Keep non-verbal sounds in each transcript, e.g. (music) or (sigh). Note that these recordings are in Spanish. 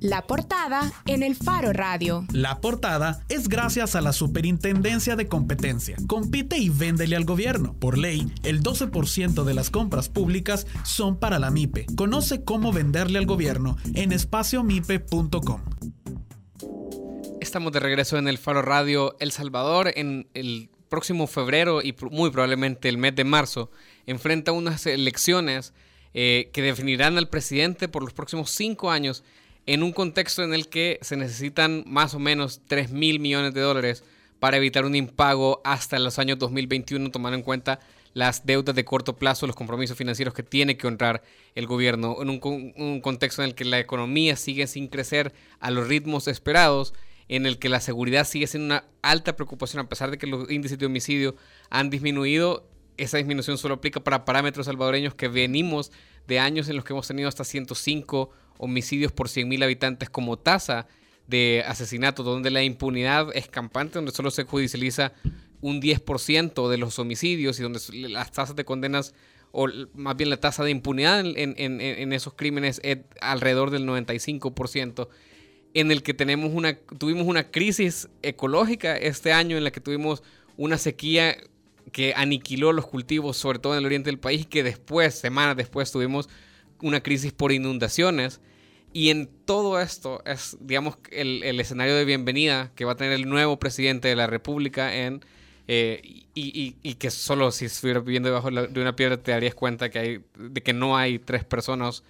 La portada en el Faro Radio. La portada es gracias a la Superintendencia de Competencia. Compite y véndele al gobierno. Por ley, el 12% de las compras públicas son para la MIPE. Conoce cómo venderle al gobierno en espaciomipe.com. Estamos de regreso en el Faro Radio El Salvador en el próximo febrero y muy probablemente el mes de marzo. Enfrenta unas elecciones eh, que definirán al presidente por los próximos cinco años en un contexto en el que se necesitan más o menos 3 mil millones de dólares para evitar un impago hasta los años 2021, tomando en cuenta las deudas de corto plazo, los compromisos financieros que tiene que honrar el gobierno, en un, contexto en el que la economía sigue sin crecer a los ritmos esperados, en el que la seguridad sigue siendo una alta preocupación, a pesar de que los índices de homicidio han disminuido, esa disminución solo aplica para parámetros salvadoreños que venimos de años en los que hemos tenido hasta 105 homicidios por 100.000 habitantes como tasa de asesinato, donde la impunidad es campante, donde solo se judicializa un 10% de los homicidios y donde las tasas de condenas, o más bien la tasa de impunidad en, esos crímenes es alrededor del 95%, en el que tenemos una, tuvimos una crisis ecológica este año en la que tuvimos una sequía que aniquiló los cultivos, sobre todo en el oriente del país, que después, semanas después, tuvimos una crisis por inundaciones y en todo esto es, digamos, el, escenario de bienvenida que va a tener el nuevo presidente de la República en... Eh, y, que solo si estuviera viviendo debajo de una piedra te darías cuenta que hay, de que no hay tres personas,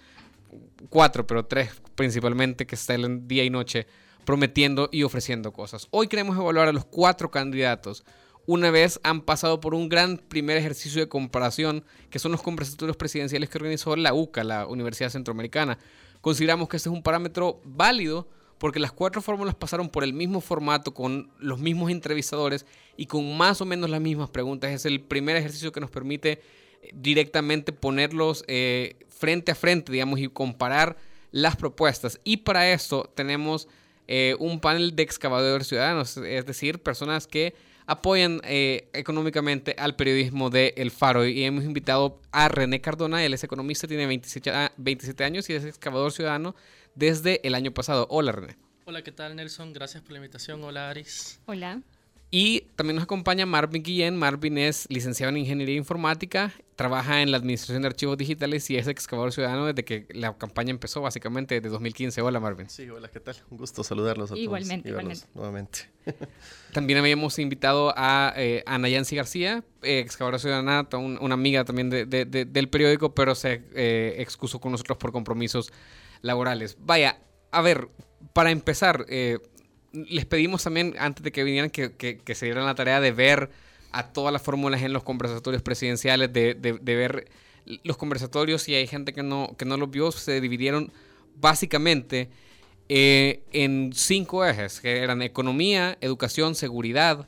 cuatro, pero tres principalmente, que están día y noche prometiendo y ofreciendo cosas. Hoy queremos evaluar a los cuatro candidatos una vez han pasado por un gran primer ejercicio de comparación, que son los conversatorios presidenciales que organizó la UCA, la Universidad Centroamericana. Consideramos que este es un parámetro válido porque las cuatro fórmulas pasaron por el mismo formato, con los mismos entrevistadores y con más o menos las mismas preguntas. Es el primer ejercicio que nos permite eh, directamente ponerlos eh, frente a frente, digamos, y comparar las propuestas. Y para eso tenemos eh, un panel de excavadores ciudadanos, es decir, personas que apoyan eh, económicamente al periodismo de El Faro. Y hemos invitado a René Cardona, él es economista, tiene 27, 27 años y es excavador ciudadano desde el año pasado. Hola René. Hola, ¿qué tal Nelson? Gracias por la invitación. Hola Aris. Hola. Y también nos acompaña Marvin Guillén. Marvin es licenciado en Ingeniería Informática, trabaja en la Administración de Archivos Digitales y es excavador ciudadano desde que la campaña empezó, básicamente desde 2015. Hola Marvin. Sí, hola, ¿qué tal? Un gusto saludarlos a igualmente, todos. Igualmente, Nuevamente. (laughs) También habíamos invitado a eh, Ana Yancy García, eh, excavadora ciudadana, una amiga también del periódico, pero se eh, excusó con nosotros por compromisos laborales. Vaya, a ver, para empezar, eh, les pedimos también, antes de que vinieran, que, se dieran la tarea de ver a todas las fórmulas en los conversatorios presidenciales, de, ver los conversatorios, y hay gente que no, que no los vio, se dividieron básicamente eh, en cinco ejes, que eran economía, educación, seguridad,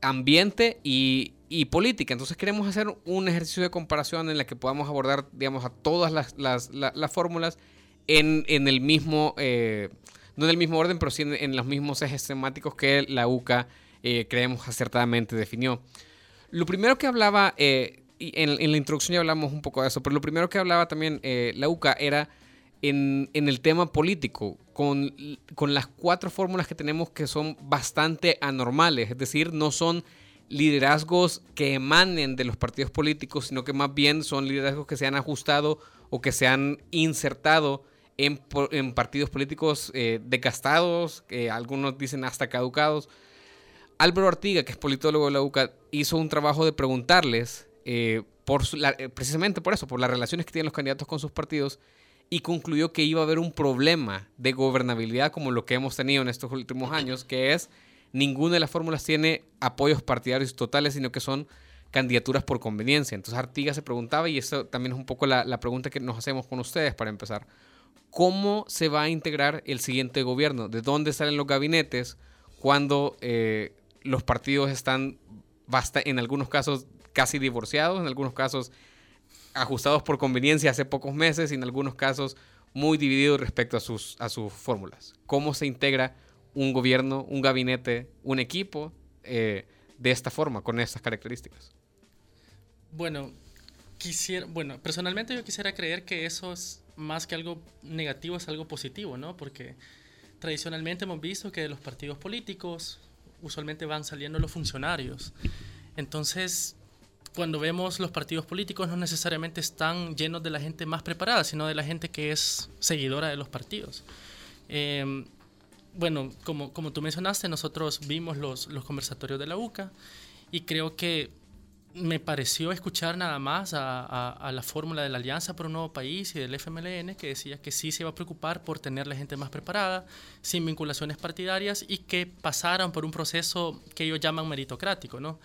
ambiente y, política. Entonces queremos hacer un ejercicio de comparación en la que podamos abordar, digamos, a todas las, fórmulas en, el mismo... Eh, no en el mismo orden, pero sí en, los mismos ejes temáticos que la UCA eh, creemos acertadamente definió. Lo primero que hablaba, eh, en, la introducción ya hablamos un poco de eso, pero lo primero que hablaba también eh, la UCA era en, el tema político, con, con las cuatro fórmulas que tenemos que son bastante anormales, es decir, no son liderazgos que emanen de los partidos políticos, sino que más bien son liderazgos que se han ajustado o que se han insertado en, partidos políticos eh, decastados, que algunos dicen hasta caducados. Álvaro Artiga, que es politólogo de la UCA, hizo un trabajo de preguntarles, eh, por eh, precisamente por eso, por las relaciones que tienen los candidatos con sus partidos, y concluyó que iba a haber un problema de gobernabilidad como lo que hemos tenido en estos últimos años, que es ninguna de las fórmulas tiene apoyos partidarios totales, sino que son candidaturas por conveniencia. Entonces Artiga se preguntaba, y eso también es un poco la, la pregunta que nos hacemos con ustedes para empezar, cómo se va a integrar el siguiente gobierno, de dónde salen los gabinetes cuando eh, los partidos están en algunos casos casi divorciados, en algunos casos ajustados por conveniencia hace pocos meses y en algunos casos muy divididos respecto a sus, a sus fórmulas. ¿Cómo se integra un gobierno, un gabinete, un equipo eh, de esta forma, con estas características? Bueno, quisiera, bueno, personalmente yo quisiera creer que eso es más que algo negativo es algo positivo, ¿no? Porque tradicionalmente hemos visto que de los partidos políticos usualmente van saliendo los funcionarios. Entonces, cuando vemos los partidos políticos no necesariamente están llenos de la gente más preparada, sino de la gente que es seguidora de los partidos. Em, bueno, como, como tú mencionaste, nosotros vimos los, los conversatorios de la UCA y creo que me pareció escuchar nada más a, la fórmula de la Alianza por un Nuevo País y del FMLN que decía que sí se iba a preocupar por tener la gente más preparada, sin vinculaciones partidarias y que pasaran por un proceso que ellos llaman meritocrático, ¿no?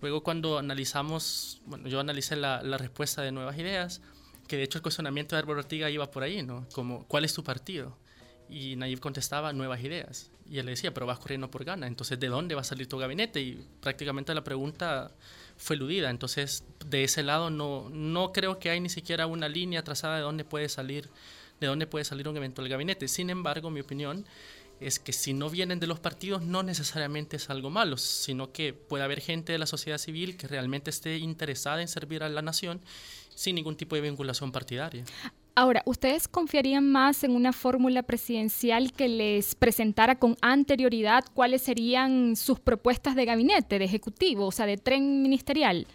Luego cuando analizamos, bueno, yo analicé la, la respuesta de Nuevas Ideas, que de hecho el cuestionamiento de Álvaro Ortiga iba por ahí, ¿no? Como, ¿cuál es tu partido? Y Nayib contestaba, Nuevas Ideas. Y él le decía, pero vas corriendo por gana, entonces ¿de dónde va a salir tu gabinete? Y prácticamente la pregunta fue eludida. Entonces, de ese lado no, no creo que hay ni siquiera una línea trazada de dónde puede salir, de dónde puede salir un eventual gabinete. Sin embargo, mi opinión es que si no vienen de los partidos no necesariamente es algo malo, sino que puede haber gente de la sociedad civil que realmente esté interesada en servir a la nación sin ningún tipo de vinculación partidaria. Ahora, ¿ustedes confiarían más en una fórmula presidencial que les presentara con anterioridad cuáles serían sus propuestas de gabinete, de ejecutivo, o sea, de tren ministerial?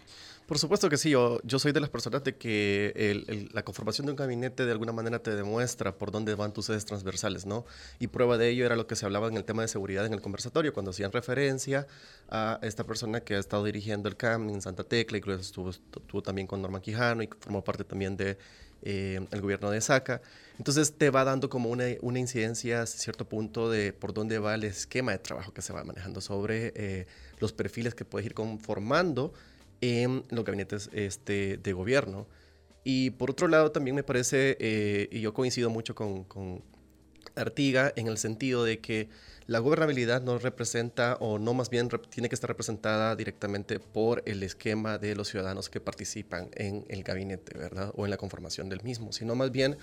Por supuesto que sí, yo, yo soy de las personas de que la conformación de un gabinete de alguna manera te demuestra por dónde van tus sedes transversales, ¿no? Y prueba de ello era lo que se hablaba en el tema de seguridad en el conversatorio, cuando hacían referencia a esta persona que ha estado dirigiendo el CAM en Santa Tecla, que estuvo, estuvo también con Norma Quijano y formó parte también de eh, el gobierno de Saca. Entonces te va dando como una, incidencia a cierto punto de por dónde va el esquema de trabajo que se va manejando sobre eh, los perfiles que puedes ir conformando en los gabinetes este, de gobierno. Y por otro lado también me parece, eh, y yo coincido mucho con Artiga en el sentido de que la gobernabilidad no representa, o no más bien tiene que estar representada directamente por el esquema de los ciudadanos que participan en el gabinete, ¿verdad? O en la conformación del mismo, sino más bien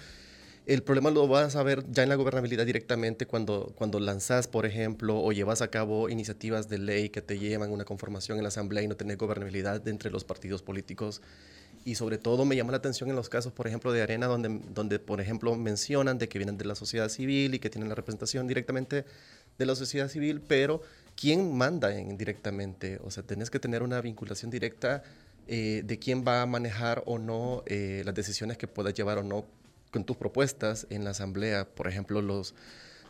el problema lo vas a ver ya en la gobernabilidad directamente cuando, cuando lanzas, por ejemplo, o llevas a cabo iniciativas de ley que te llevan a una conformación en la Asamblea y no tenés gobernabilidad entre los partidos políticos. Y sobre todo me llama la atención en los casos, por ejemplo, de Arena, donde, donde por ejemplo, mencionan de que vienen de la sociedad civil y que tienen la representación directamente de la sociedad civil, pero ¿quién manda indirectamente? O sea, tenés que tener una vinculación directa eh, de quién va a manejar o no eh, las decisiones que puedas llevar o no con tus propuestas en la asamblea, por ejemplo, los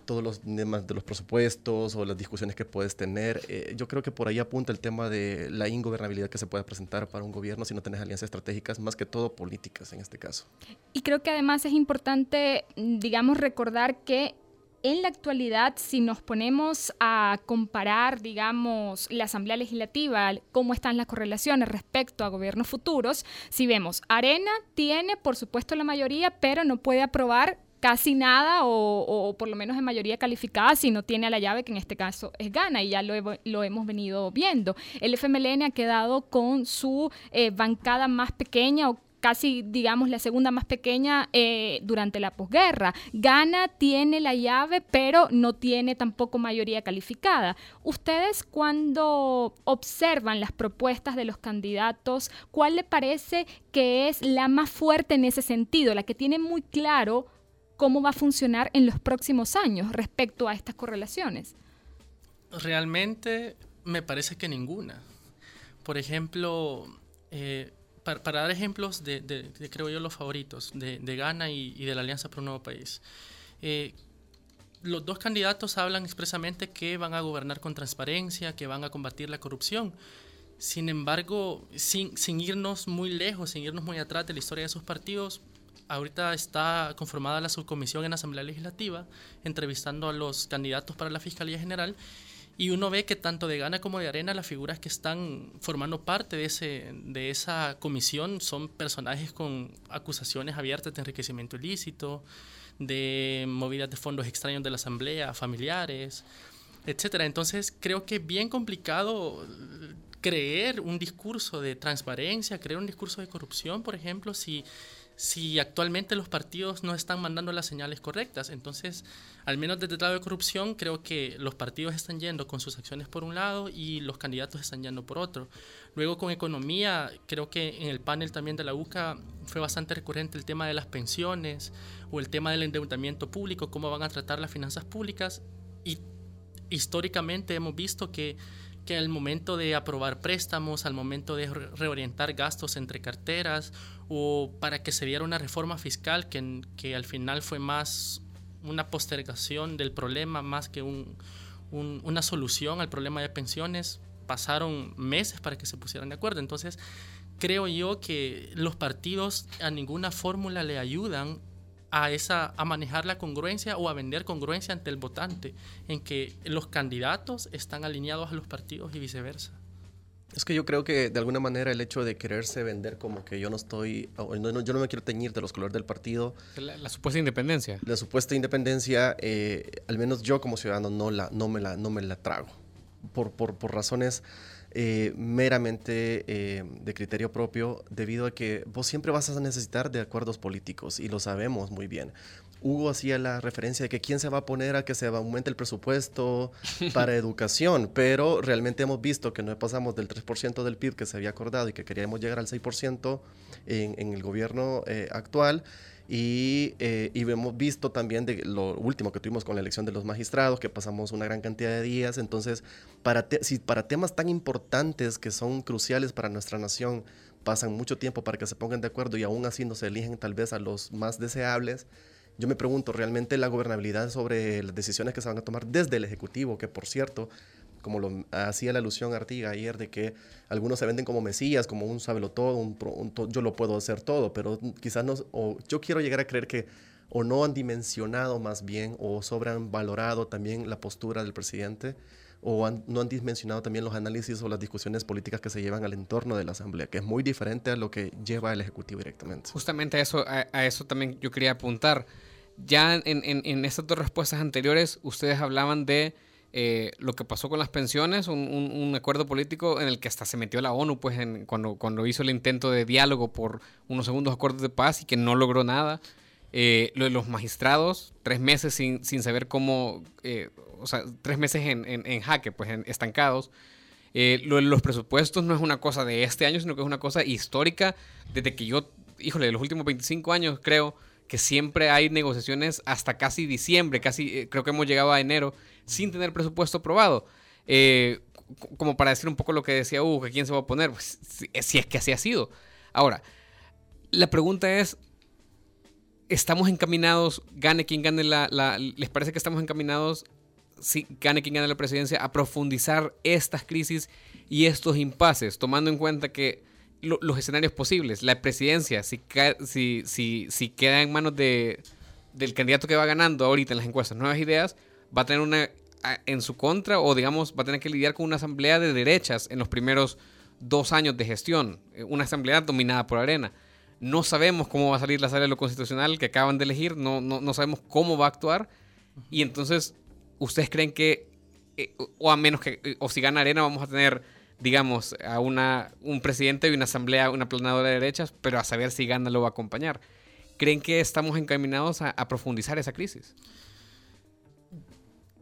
todos los temas de los presupuestos o las discusiones que puedes tener. Eh, yo creo que por ahí apunta el tema de la ingobernabilidad que se puede presentar para un gobierno si no tienes alianzas estratégicas, más que todo políticas en este caso. Y creo que además es importante, digamos, recordar que en la actualidad, si nos ponemos a comparar, digamos, la Asamblea Legislativa, cómo están las correlaciones respecto a gobiernos futuros, si vemos, Arena tiene, por supuesto, la mayoría, pero no puede aprobar casi nada o, por lo menos en mayoría calificada si no tiene a la llave que en este caso es Gana y ya lo, lo hemos venido viendo. El FMLN ha quedado con su eh, bancada más pequeña o casi, digamos, la segunda más pequeña eh, durante la posguerra. Ghana tiene la llave, pero no tiene tampoco mayoría calificada. Ustedes cuando observan las propuestas de los candidatos, ¿cuál le parece que es la más fuerte en ese sentido, la que tiene muy claro cómo va a funcionar en los próximos años respecto a estas correlaciones? Realmente me parece que ninguna. Por ejemplo, eh, para, dar ejemplos de, creo yo, los favoritos de, de Ghana y, de la Alianza por un Nuevo País. Eh, los dos candidatos hablan expresamente que van a gobernar con transparencia, que van a combatir la corrupción. Sin embargo, sin, sin irnos muy lejos, sin irnos muy atrás de la historia de esos partidos, ahorita está conformada la subcomisión en la Asamblea Legislativa, entrevistando a los candidatos para la Fiscalía General y uno ve que tanto de Gana como de Arena las figuras que están formando parte de, ese, de esa comisión son personajes con acusaciones abiertas de enriquecimiento ilícito, de movidas de fondos extraños de la asamblea, familiares, etcétera. Entonces creo que es bien complicado creer un discurso de transparencia, creer un discurso de corrupción, por ejemplo, si si actualmente los partidos no están mandando las señales correctas. Entonces, al menos desde el lado de corrupción, creo que los partidos están yendo con sus acciones por un lado y los candidatos están yendo por otro. Luego, con economía, creo que en el panel también de la UCA fue bastante recurrente el tema de las pensiones o el tema del endeudamiento público, cómo van a tratar las finanzas públicas. Y históricamente hemos visto que que al momento de aprobar préstamos, al momento de reorientar gastos entre carteras o para que se diera una reforma fiscal que, que al final fue más una postergación del problema más que un, una solución al problema de pensiones, pasaron meses para que se pusieran de acuerdo. Entonces, creo yo que los partidos a ninguna fórmula le ayudan a, esa, a manejar la congruencia o a vender congruencia ante el votante, en que los candidatos están alineados a los partidos y viceversa. Es que yo creo que de alguna manera el hecho de quererse vender como que yo no estoy, yo no me quiero teñir de los colores del partido. La, supuesta independencia. La supuesta independencia, eh, al menos yo como ciudadano no, la, no, me, la, no me la trago. Por, por, por razones eh, meramente eh, de criterio propio, debido a que vos siempre vas a necesitar de acuerdos políticos y lo sabemos muy bien. Hugo hacía la referencia de que quién se va a poner a que se aumente el presupuesto (laughs) para educación, pero realmente hemos visto que no pasamos del 3% del PIB que se había acordado y que queríamos llegar al 6% en, en el gobierno eh, actual. Eh, y, hemos visto también de lo último que tuvimos con la elección de los magistrados, que pasamos una gran cantidad de días. Entonces, para, si para temas tan importantes que son cruciales para nuestra nación, pasan mucho tiempo para que se pongan de acuerdo y aún así no se eligen tal vez a los más deseables, yo me pregunto, ¿realmente la gobernabilidad sobre las decisiones que se van a tomar desde el Ejecutivo, que por cierto, como lo hacía la alusión Artiga ayer, de que algunos se venden como mesías, como un sábelo todo, un, yo lo puedo hacer todo, pero quizás no, o yo quiero llegar a creer que o no han dimensionado más bien o sobran valorado también la postura del presidente o no han dimensionado también los análisis o las discusiones políticas que se llevan al entorno de la Asamblea, que es muy diferente a lo que lleva el Ejecutivo directamente. Justamente a eso, a, eso también yo quería apuntar. Ya en, en, en estas dos respuestas anteriores, ustedes hablaban de eh, lo que pasó con las pensiones, un, acuerdo político en el que hasta se metió la ONU pues, cuando, cuando hizo el intento de diálogo por unos segundos acuerdos de paz y que no logró nada. Eh, lo de los magistrados, tres meses sin, sin saber cómo, eh, o sea, tres meses en, en, jaque, pues estancados. lo de los presupuestos no es una cosa de este año, sino que es una cosa histórica desde que yo, híjole, de los últimos 25 años creo que siempre hay negociaciones hasta casi diciembre, casi creo que hemos llegado a enero sin tener presupuesto aprobado. Eh, como para decir un poco lo que decía Hugo, que quién se va a poner, pues, si, es que así ha sido. Ahora, la pregunta es, ¿estamos encaminados, gane quien gane la, ¿Les parece que estamos encaminados, si gane quien gane la presidencia, a profundizar estas crisis y estos impases, tomando en cuenta que los escenarios posibles, la presidencia, si, si, si, si queda en manos de, del candidato que va ganando ahorita en las encuestas nuevas ideas, va a tener una en su contra o digamos va a tener que lidiar con una asamblea de derechas en los primeros dos años de gestión, eh, una asamblea dominada por Arena. No sabemos cómo va a salir la sala de lo constitucional que acaban de elegir, no, no, no sabemos cómo va a actuar y entonces ustedes creen que, eh, o a menos que, eh, o si gana Arena vamos a tener, digamos, a una, un presidente y una asamblea, una planadora de derechas, pero a saber si gana lo va a acompañar. ¿Creen que estamos encaminados a profundizar esa crisis?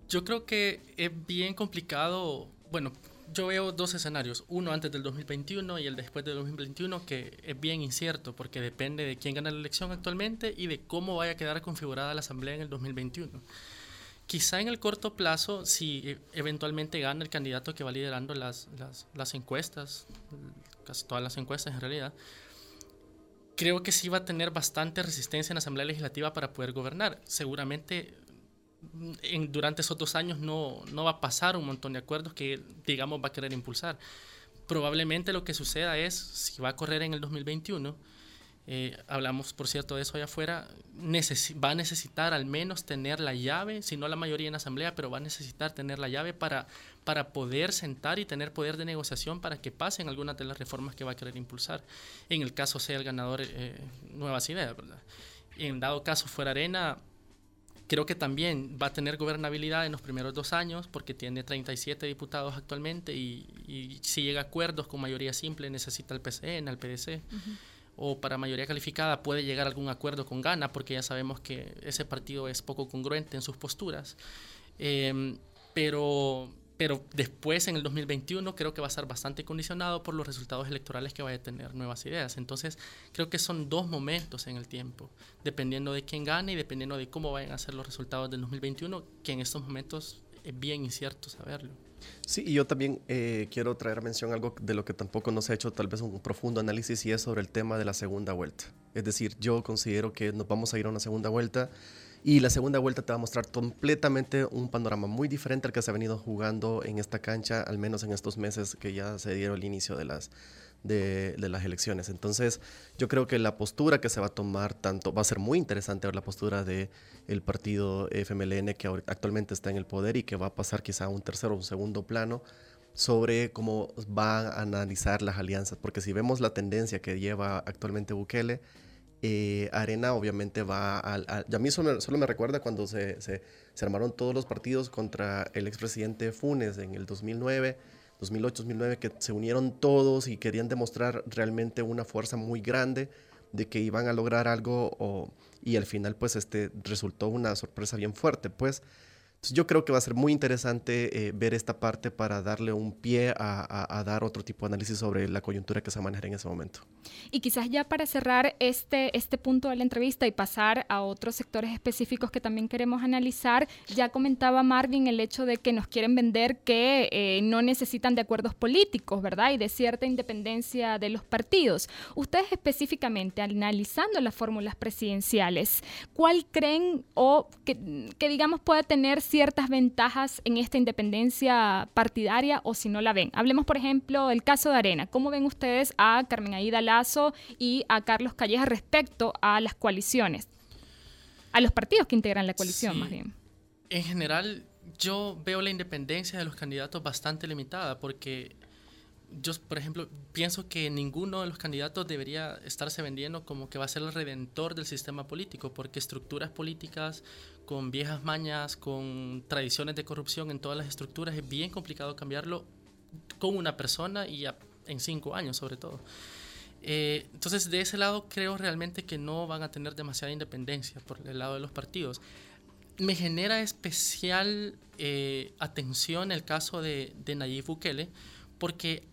Yo creo que es bien complicado. Bueno, yo veo dos escenarios, uno antes del 2021 y el después del 2021, que es bien incierto porque depende de quién gana la elección actualmente y de cómo vaya a quedar configurada la Asamblea en el 2021. Quizá en el corto plazo, si e, eventualmente gana el candidato que va liderando las, las, las encuestas, casi todas las encuestas en realidad, creo que sí va a tener bastante resistencia en la Asamblea Legislativa para poder gobernar. Seguramente en, durante esos dos años no, no va a pasar un montón de acuerdos que, digamos, va a querer impulsar. Probablemente lo que suceda es, si va a correr en el 2021, eh, hablamos, por cierto, de eso allá afuera, va a necesitar al menos tener la llave, si no la mayoría en asamblea, pero va a necesitar tener la llave para, para poder sentar y tener poder de negociación para que pasen algunas de las reformas que va a querer impulsar. En el caso sea el ganador, eh, nuevas ideas, ¿verdad? En dado caso fuera Arena, Creo que también va a tener gobernabilidad en los primeros dos años porque tiene 37 diputados actualmente y, si llega a acuerdos con mayoría simple necesita el PCN, al PDC. O para mayoría calificada puede llegar a algún acuerdo con Ghana, porque ya sabemos que ese partido es poco congruente en sus posturas. Em, pero, pero después, en el 2021, creo que va a estar bastante condicionado por los resultados electorales que vaya a tener Nuevas Ideas. Entonces, creo que son dos momentos en el tiempo, dependiendo de quién gane y dependiendo de cómo vayan a ser los resultados del 2021, que en estos momentos es bien incierto saberlo. Sí, y yo también eh, quiero traer mención algo de lo que tampoco nos ha hecho tal vez un profundo análisis y es sobre el tema de la segunda vuelta. Es decir, yo considero que nos vamos a ir a una segunda vuelta y la segunda vuelta te va a mostrar completamente un panorama muy diferente al que se ha venido jugando en esta cancha, al menos en estos meses que ya se dieron el inicio de las, de, las elecciones. Entonces, yo creo que la postura que se va a tomar tanto, va a ser muy interesante ver la postura del el partido FMLN que actualmente está en el poder y que va a pasar quizá a un tercero o un segundo plano sobre cómo va a analizar las alianzas, porque si vemos la tendencia que lleva actualmente Bukele, eh, Arena obviamente va al... A, a mí solo, solo, me recuerda cuando se, se, se, armaron todos los partidos contra el expresidente Funes en el 2009, 2008, 2009, que se unieron todos y querían demostrar realmente una fuerza muy grande de que iban a lograr algo y al final pues este resultó una sorpresa bien fuerte. Pues yo creo que va a ser muy interesante eh, ver esta parte para darle un pie a, a, dar otro tipo de análisis sobre la coyuntura que se maneja en ese momento. Y quizás ya para cerrar este, este punto de la entrevista y pasar a otros sectores específicos que también queremos analizar, ya comentaba Marvin el hecho de que nos quieren vender que eh, no necesitan de acuerdos políticos, ¿verdad? Y de cierta independencia de los partidos. Ustedes específicamente, analizando las fórmulas presidenciales, ¿cuál creen o que, que digamos pueda tener ciertas ventajas en esta independencia partidaria o si no la ven. Hablemos, por ejemplo, del caso de Arena. ¿Cómo ven ustedes a Carmen Aida Lazo y a Carlos Calleja respecto a las coaliciones? A los partidos que integran la coalición, sí. más bien. En general, yo veo la independencia de los candidatos bastante limitada porque yo, por ejemplo, pienso que ninguno de los candidatos debería estarse vendiendo como que va a ser el redentor del sistema político, porque estructuras políticas con viejas mañas, con tradiciones de corrupción en todas las estructuras, es bien complicado cambiarlo con una persona y a, en cinco años sobre todo. Eh, entonces, de ese lado creo realmente que no van a tener demasiada independencia por el lado de los partidos. Me genera especial eh, atención el caso de, de Nayib Bukele, porque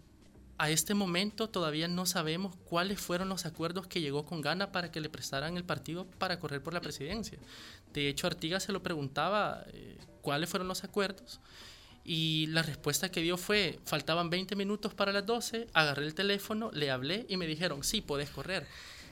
a este momento todavía no sabemos cuáles fueron los acuerdos que llegó con Ghana para que le prestaran el partido para correr por la presidencia. De hecho, Artigas se lo preguntaba eh, cuáles fueron los acuerdos y la respuesta que dio fue, faltaban 20 minutos para las 12, agarré el teléfono, le hablé y me dijeron, sí, puedes correr.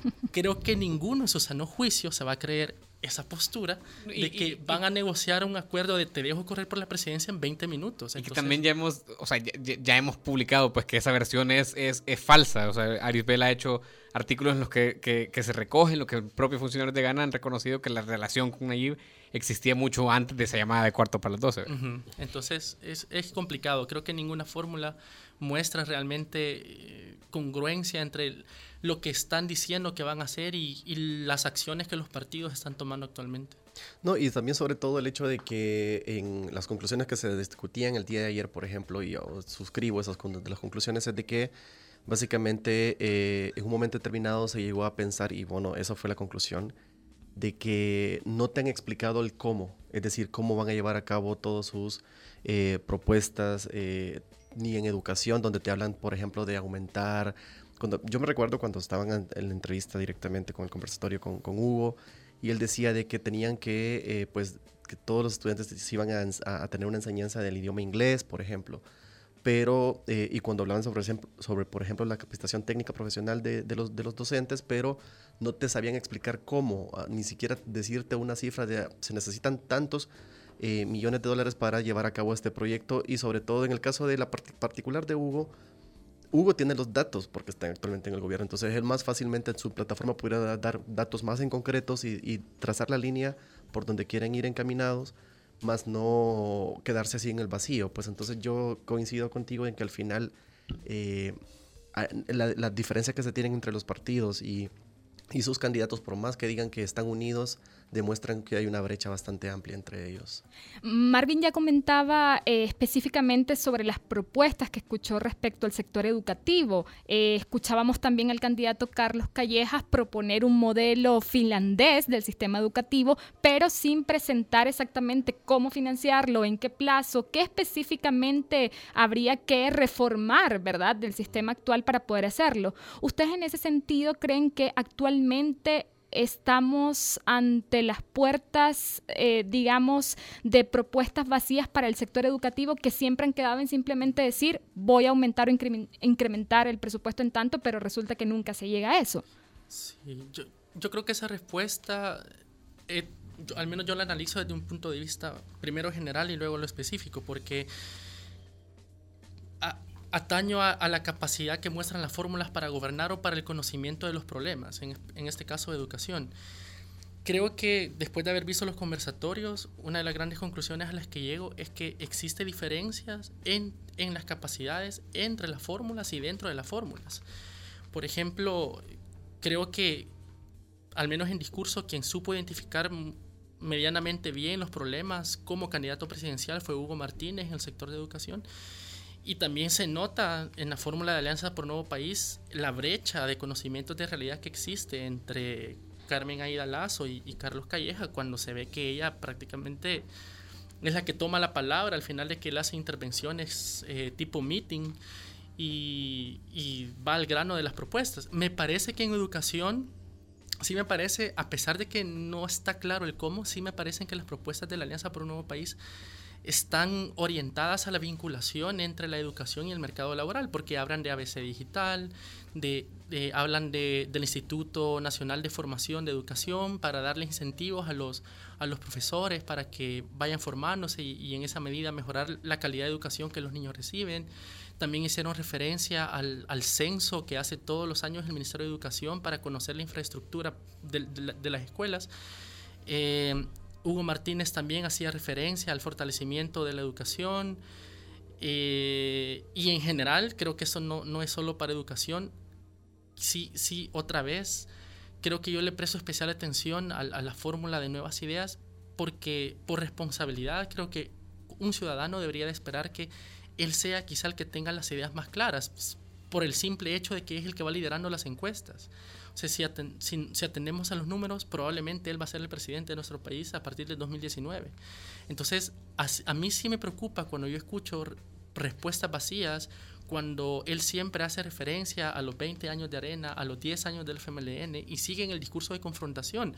(laughs) Creo que ninguno en su sano juicio se va a creer esa postura de y, que y, van a negociar un acuerdo de te dejo correr por la presidencia en 20 minutos. Y que también ya hemos, o sea, ya, ya, hemos publicado pues que esa versión es, es, es falsa. O sea, Arisbel ha hecho artículos en los que, que, que, se recogen, lo que los propios funcionarios de Ghana han reconocido que la relación con Nayib existía mucho antes de esa llamada de cuarto para las 12. Uh -huh. Entonces es, es, complicado. Creo que ninguna fórmula muestra realmente eh, congruencia entre lo que están diciendo que van a hacer y, y, las acciones que los partidos están tomando actualmente. No, y también sobre todo el hecho de que en las conclusiones que se discutían el día de ayer, por ejemplo, y yo suscribo esas de las conclusiones, es de que básicamente eh, en un momento determinado se llegó a pensar, y bueno, esa fue la conclusión, de que no te han explicado el cómo, es decir, cómo van a llevar a cabo todas sus eh, propuestas, eh, ni en educación, donde te hablan, por ejemplo, de aumentar. Cuando, yo me recuerdo cuando estaban en, la entrevista directamente con el conversatorio con, con, Hugo, y él decía de que tenían que, pues, que todos los estudiantes iban a, tener una enseñanza del idioma inglés, por ejemplo. Pero, eh, y cuando hablaban sobre, sobre, por ejemplo, la capacitación técnica profesional de, de, los, de los docentes, pero no te sabían explicar cómo, ah, ni siquiera decirte una cifra de se necesitan tantos eh, millones de dólares para llevar a cabo este proyecto y sobre todo en el caso de la part particular de Hugo, Hugo tiene los datos porque está actualmente en el gobierno, entonces él más fácilmente en su plataforma pudiera dar datos más en concretos y, y trazar la línea por donde quieren ir encaminados, más no quedarse así en el vacío. Pues entonces yo coincido contigo en que al final eh, la, la diferencia que se tienen entre los partidos y y sus candidatos, por más que digan que están unidos, demuestran que hay una brecha bastante amplia entre ellos. Marvin ya comentaba eh, específicamente sobre las propuestas que escuchó respecto al sector educativo. Eh, escuchábamos también al candidato Carlos Callejas proponer un modelo finlandés del sistema educativo, pero sin presentar exactamente cómo financiarlo, en qué plazo, qué específicamente habría que reformar, ¿verdad?, del sistema actual para poder hacerlo. ¿Ustedes en ese sentido creen que actualmente estamos ante las puertas, eh, digamos, de propuestas vacías para el sector educativo que siempre han quedado en simplemente decir voy a aumentar o incrementar el presupuesto en tanto, pero resulta que nunca se llega a eso. Sí, yo, creo que esa respuesta, eh, al menos yo la analizo desde un punto de vista primero general y luego lo específico, porque ataño a, la capacidad que muestran las fórmulas para gobernar o para el conocimiento de los problemas, en, este caso de educación. Creo que después de haber visto los conversatorios, una de las grandes conclusiones a las que llego es que existe diferencias en, en las capacidades entre las fórmulas y dentro de las fórmulas. Por ejemplo, creo que, al menos en discurso, quien supo identificar medianamente bien los problemas como candidato presidencial fue Hugo Martínez en el sector de educación y también se nota en la fórmula de Alianza por Nuevo País la brecha de conocimientos de realidad que existe entre Carmen Aida Lazo y, Carlos Calleja, cuando se ve que ella prácticamente es la que toma la palabra al final de que él hace intervenciones eh, tipo meeting y, y, va al grano de las propuestas. Me parece que en educación, sí me parece, a pesar de que no está claro el cómo, sí me parecen que las propuestas de la Alianza por un Nuevo País están orientadas a la vinculación entre la educación y el mercado laboral, porque hablan de ABC Digital, de, hablan de, del Instituto Nacional de Formación de Educación para darle incentivos a los, a los profesores para que vayan formándose y, en esa medida mejorar la calidad de educación que los niños reciben. También hicieron referencia al, al censo que hace todos los años el Ministerio de Educación para conocer la infraestructura de, de las escuelas. Eh, Hugo Martínez también hacía referencia al fortalecimiento de la educación eh, y en general creo que eso no, no, es solo para educación. Sí, sí, otra vez, creo que yo le presto especial atención a, la fórmula de nuevas ideas porque por responsabilidad creo que un ciudadano debería de esperar que él sea quizá el que tenga las ideas más claras por el simple hecho de que es el que va liderando las encuestas. Si, atendemos a los números, probablemente él va a ser el presidente de nuestro país a partir del 2019. Entonces, a, mí sí me preocupa cuando yo escucho respuestas vacías, cuando él siempre hace referencia a los 20 años de arena, a los 10 años del FMLN y sigue en el discurso de confrontación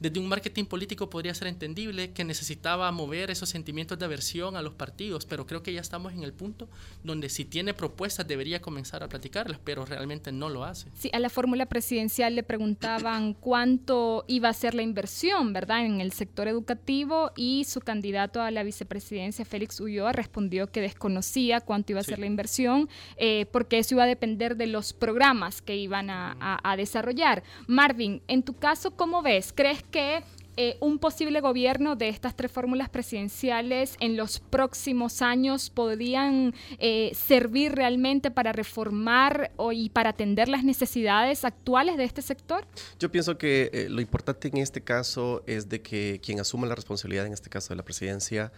desde un marketing político podría ser entendible que necesitaba mover esos sentimientos de aversión a los partidos, pero creo que ya estamos en el punto donde si tiene propuestas debería comenzar a platicarlas, pero realmente no lo hace. Sí, a la fórmula presidencial le preguntaban (clears throat) cuánto iba a ser la inversión, ¿verdad?, en el sector educativo y su candidato a la vicepresidencia, Félix Ulloa, respondió que desconocía cuánto iba a ser la inversión eh, porque eso iba a depender de los programas que iban a, a desarrollar. Marvin, en tu caso, ¿cómo ves? ¿Crees que eh, un posible gobierno de estas tres fórmulas presidenciales en los próximos años podrían eh, servir realmente para reformar y para atender las necesidades actuales de este sector? Yo pienso que eh, lo importante en este caso es de que quien asuma la responsabilidad, en este caso de la presidencia,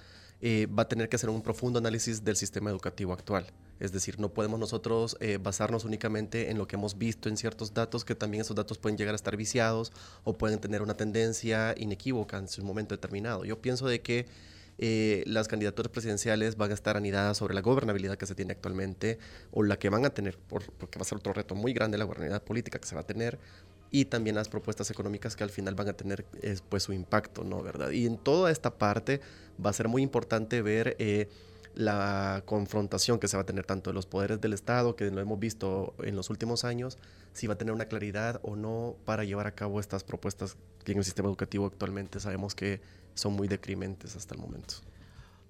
va a tener que hacer un profundo análisis del sistema educativo actual. Es decir, no podemos nosotros eh, basarnos únicamente en lo que hemos visto en ciertos datos, que también esos datos pueden llegar a estar viciados o pueden tener una tendencia inequívoca en su momento determinado. Yo pienso de que eh, las candidaturas presidenciales van a estar anidadas sobre la gobernabilidad que se tiene actualmente o la que van a tener, porque va a ser otro reto muy grande la gobernabilidad política que se va a tener y también las propuestas económicas que al final van a tener pues su impacto, ¿no? ¿Verdad? Y en toda esta parte va a ser muy importante ver... Eh, la confrontación que se va a tener tanto de los poderes del Estado, que lo hemos visto en los últimos años, si va a tener una claridad o no para llevar a cabo estas propuestas que en el sistema educativo actualmente sabemos que son muy decrimentes hasta el momento.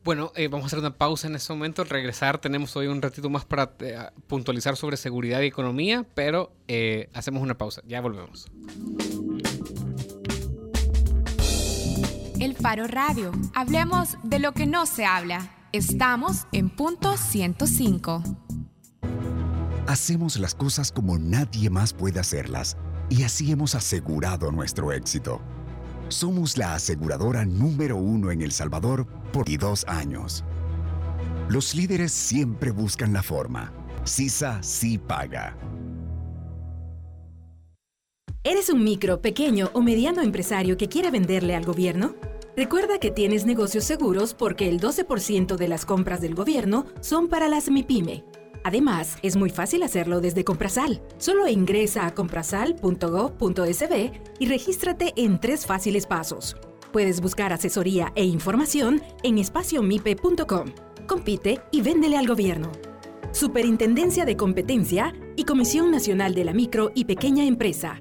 Bueno, eh, vamos a hacer una pausa en este momento. Al regresar tenemos hoy un ratito más para eh, puntualizar sobre seguridad y economía, pero eh, hacemos una pausa. Ya volvemos. El Faro Radio. Hablemos de lo que no se habla. Estamos en punto 105. Hacemos las cosas como nadie más puede hacerlas y así hemos asegurado nuestro éxito. Somos la aseguradora número uno en El Salvador por dos años. Los líderes siempre buscan la forma. CISA sí paga. ¿Eres un micro, pequeño o mediano empresario que quiere venderle al gobierno? Recuerda que tienes negocios seguros porque el 12% de las compras del gobierno son para las MIPYME. Además, es muy fácil hacerlo desde Comprasal. Solo ingresa a comprasal.gov.sb y regístrate en tres fáciles pasos. Puedes buscar asesoría e información en espaciomipe.com. Compite y véndele al gobierno. Superintendencia de Competencia y Comisión Nacional de la Micro y Pequeña Empresa.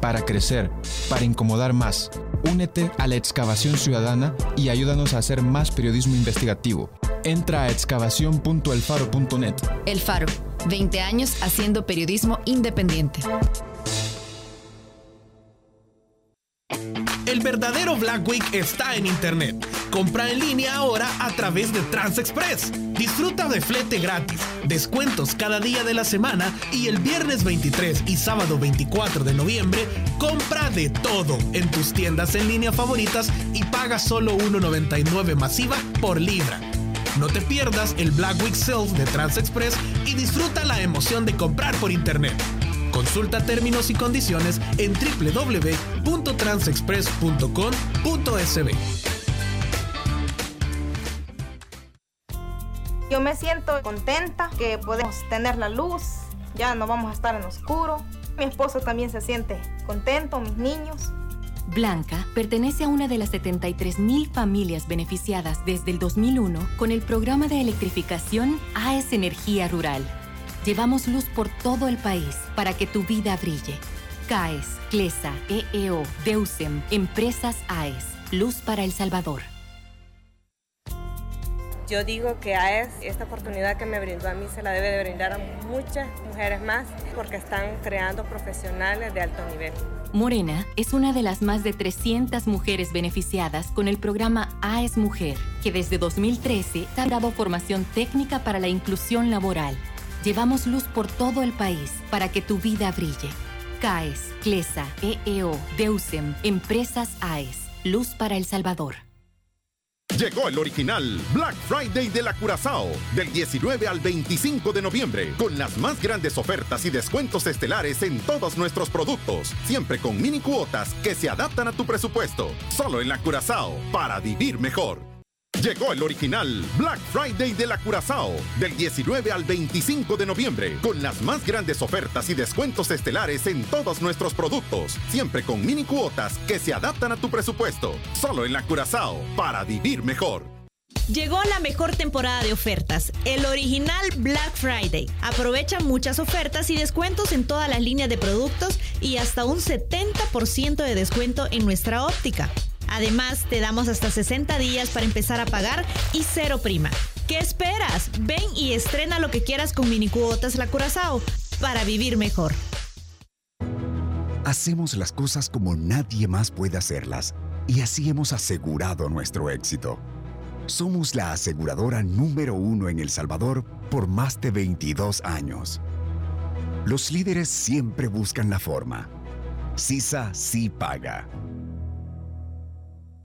para crecer, para incomodar más. Únete a la excavación ciudadana y ayúdanos a hacer más periodismo investigativo. Entra a excavación.elfaro.net. El Faro, 20 años haciendo periodismo independiente. El verdadero Black Week está en Internet. Compra en línea ahora a través de TransExpress. Disfruta de flete gratis, descuentos cada día de la semana y el viernes 23 y sábado 24 de noviembre, compra de todo en tus tiendas en línea favoritas y paga solo 1,99 masiva por libra. No te pierdas el Black Week Sales de TransExpress y disfruta la emoción de comprar por Internet. Consulta términos y condiciones en www.transexpress.com.sb. Yo me siento contenta que podemos tener la luz, ya no vamos a estar en oscuro. Mi esposo también se siente contento, mis niños. Blanca pertenece a una de las 73.000 familias beneficiadas desde el 2001 con el programa de electrificación AES Energía Rural Llevamos luz por todo el país para que tu vida brille. CAES, CLESA, EEO, DEUSEM, Empresas AES. Luz para El Salvador. Yo digo que AES, esta oportunidad que me brindó a mí, se la debe de brindar a muchas mujeres más porque están creando profesionales de alto nivel. Morena es una de las más de 300 mujeres beneficiadas con el programa AES Mujer, que desde 2013 ha dado formación técnica para la inclusión laboral Llevamos luz por todo el país para que tu vida brille. CAES, CLESA, EEO, DEUSEM, Empresas AES. Luz para El Salvador. Llegó el original Black Friday de la Curazao del 19 al 25 de noviembre con las más grandes ofertas y descuentos estelares en todos nuestros productos, siempre con mini cuotas que se adaptan a tu presupuesto. Solo en la Curazao para vivir mejor. Llegó el original Black Friday de la Curazao del 19 al 25 de noviembre con las más grandes ofertas y descuentos estelares en todos nuestros productos, siempre con mini cuotas que se adaptan a tu presupuesto. Solo en la Curazao para vivir mejor. Llegó la mejor temporada de ofertas, el original Black Friday. Aprovecha muchas ofertas y descuentos en todas las líneas de productos y hasta un 70% de descuento en nuestra óptica. Además, te damos hasta 60 días para empezar a pagar y cero prima. ¿Qué esperas? Ven y estrena lo que quieras con mini cuotas La Curazao para vivir mejor. Hacemos las cosas como nadie más puede hacerlas y así hemos asegurado nuestro éxito. Somos la aseguradora número uno en El Salvador por más de 22 años. Los líderes siempre buscan la forma. CISA sí paga.